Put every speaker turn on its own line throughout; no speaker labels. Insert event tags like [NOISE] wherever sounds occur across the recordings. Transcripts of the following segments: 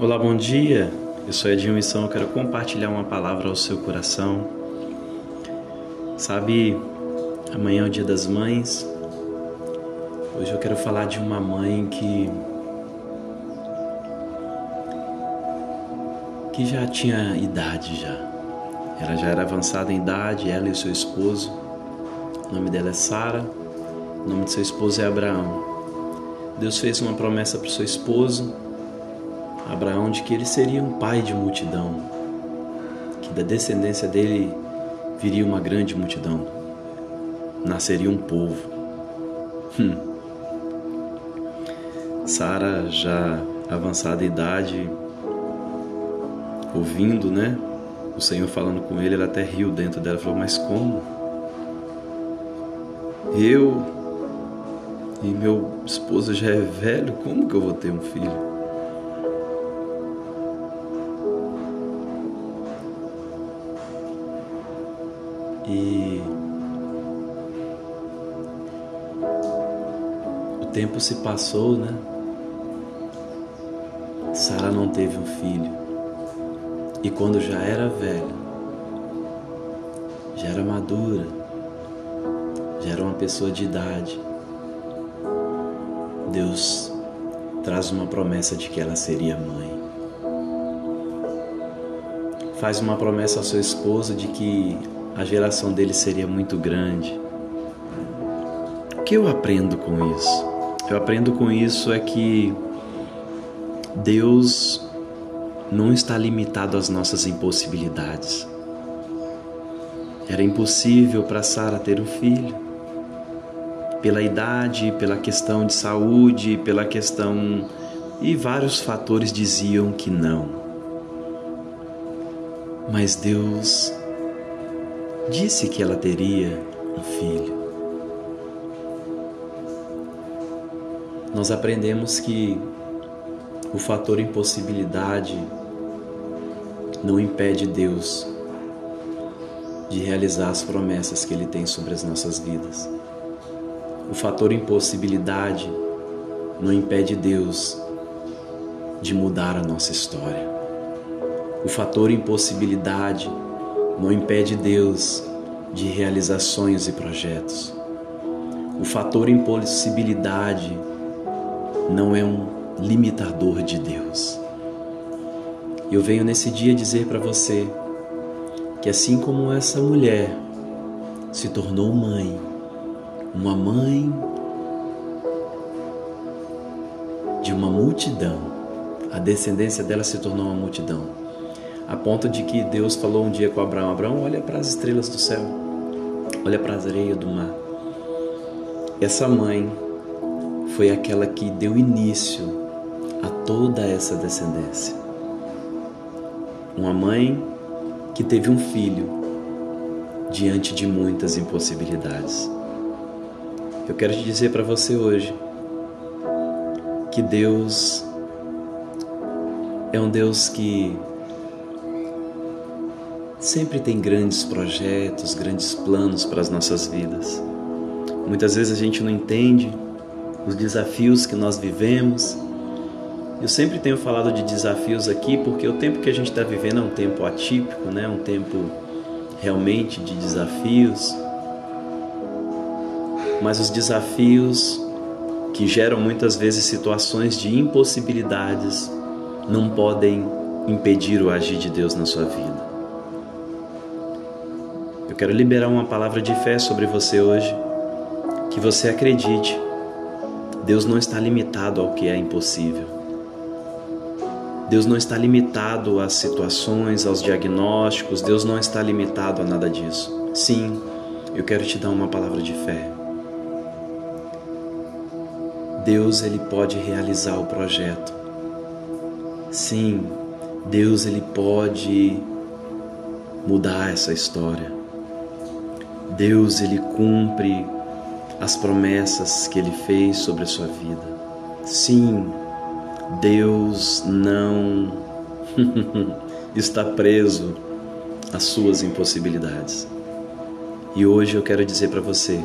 Olá, bom dia. Eu sou Edinho Missão, eu quero compartilhar uma palavra ao seu coração. Sabe, amanhã é o Dia das Mães. Hoje eu quero falar de uma mãe que que já tinha idade já. Ela já era avançada em idade, ela e seu esposo. O nome dela é Sara. O nome de seu esposo é Abraão. Deus fez uma promessa para o seu esposo Abraão de que ele seria um pai de multidão, que da descendência dele viria uma grande multidão, nasceria um povo. Hum. Sara, já avançada idade, ouvindo, né? O Senhor falando com ele, ela até riu dentro dela, falou: Mas como? Eu e meu esposo já é velho, como que eu vou ter um filho? Tempo se passou, né? Sara não teve um filho. E quando já era velha, já era madura, já era uma pessoa de idade, Deus traz uma promessa de que ela seria mãe. Faz uma promessa ao seu esposo de que a geração dele seria muito grande. O que eu aprendo com isso? Eu aprendo com isso é que Deus não está limitado às nossas impossibilidades. Era impossível para Sara ter um filho. Pela idade, pela questão de saúde, pela questão. E vários fatores diziam que não. Mas Deus disse que ela teria um filho. Nós aprendemos que o fator impossibilidade não impede Deus de realizar as promessas que Ele tem sobre as nossas vidas. O fator impossibilidade não impede Deus de mudar a nossa história. O fator impossibilidade não impede Deus de realizar sonhos e projetos. O fator impossibilidade não é um limitador de Deus. Eu venho nesse dia dizer para você que assim como essa mulher se tornou mãe, uma mãe de uma multidão, a descendência dela se tornou uma multidão a ponto de que Deus falou um dia com Abraão: Abraão, olha para as estrelas do céu, olha para as areias do mar. Essa mãe foi aquela que deu início a toda essa descendência. Uma mãe que teve um filho diante de muitas impossibilidades. Eu quero te dizer para você hoje que Deus é um Deus que sempre tem grandes projetos, grandes planos para as nossas vidas. Muitas vezes a gente não entende os desafios que nós vivemos. Eu sempre tenho falado de desafios aqui porque o tempo que a gente está vivendo é um tempo atípico, né? um tempo realmente de desafios. Mas os desafios que geram muitas vezes situações de impossibilidades não podem impedir o agir de Deus na sua vida. Quero liberar uma palavra de fé sobre você hoje. Que você acredite. Deus não está limitado ao que é impossível. Deus não está limitado às situações, aos diagnósticos. Deus não está limitado a nada disso. Sim, eu quero te dar uma palavra de fé. Deus ele pode realizar o projeto. Sim, Deus ele pode mudar essa história. Deus ele cumpre as promessas que ele fez sobre a sua vida. Sim, Deus não [LAUGHS] está preso às suas impossibilidades. E hoje eu quero dizer para você: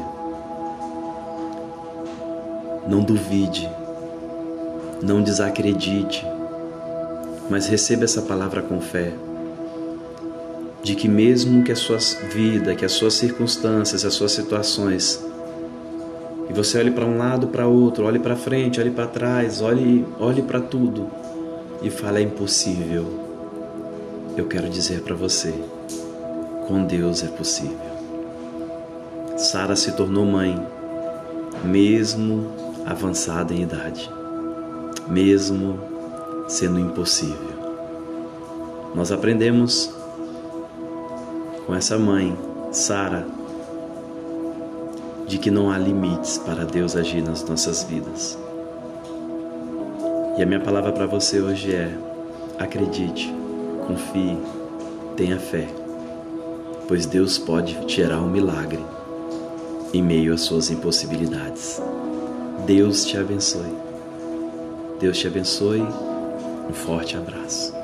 não duvide, não desacredite, mas receba essa palavra com fé. De que mesmo que a sua vida, que as suas circunstâncias, as suas situações, e você olhe para um lado, para outro, olhe para frente, olhe para trás, olhe, olhe para tudo e fale é impossível. Eu quero dizer para você, com Deus é possível. Sara se tornou mãe, mesmo avançada em idade, mesmo sendo impossível. Nós aprendemos com essa mãe, Sara, de que não há limites para Deus agir nas nossas vidas. E a minha palavra para você hoje é: acredite, confie, tenha fé, pois Deus pode gerar um milagre em meio às suas impossibilidades. Deus te abençoe. Deus te abençoe. Um forte abraço.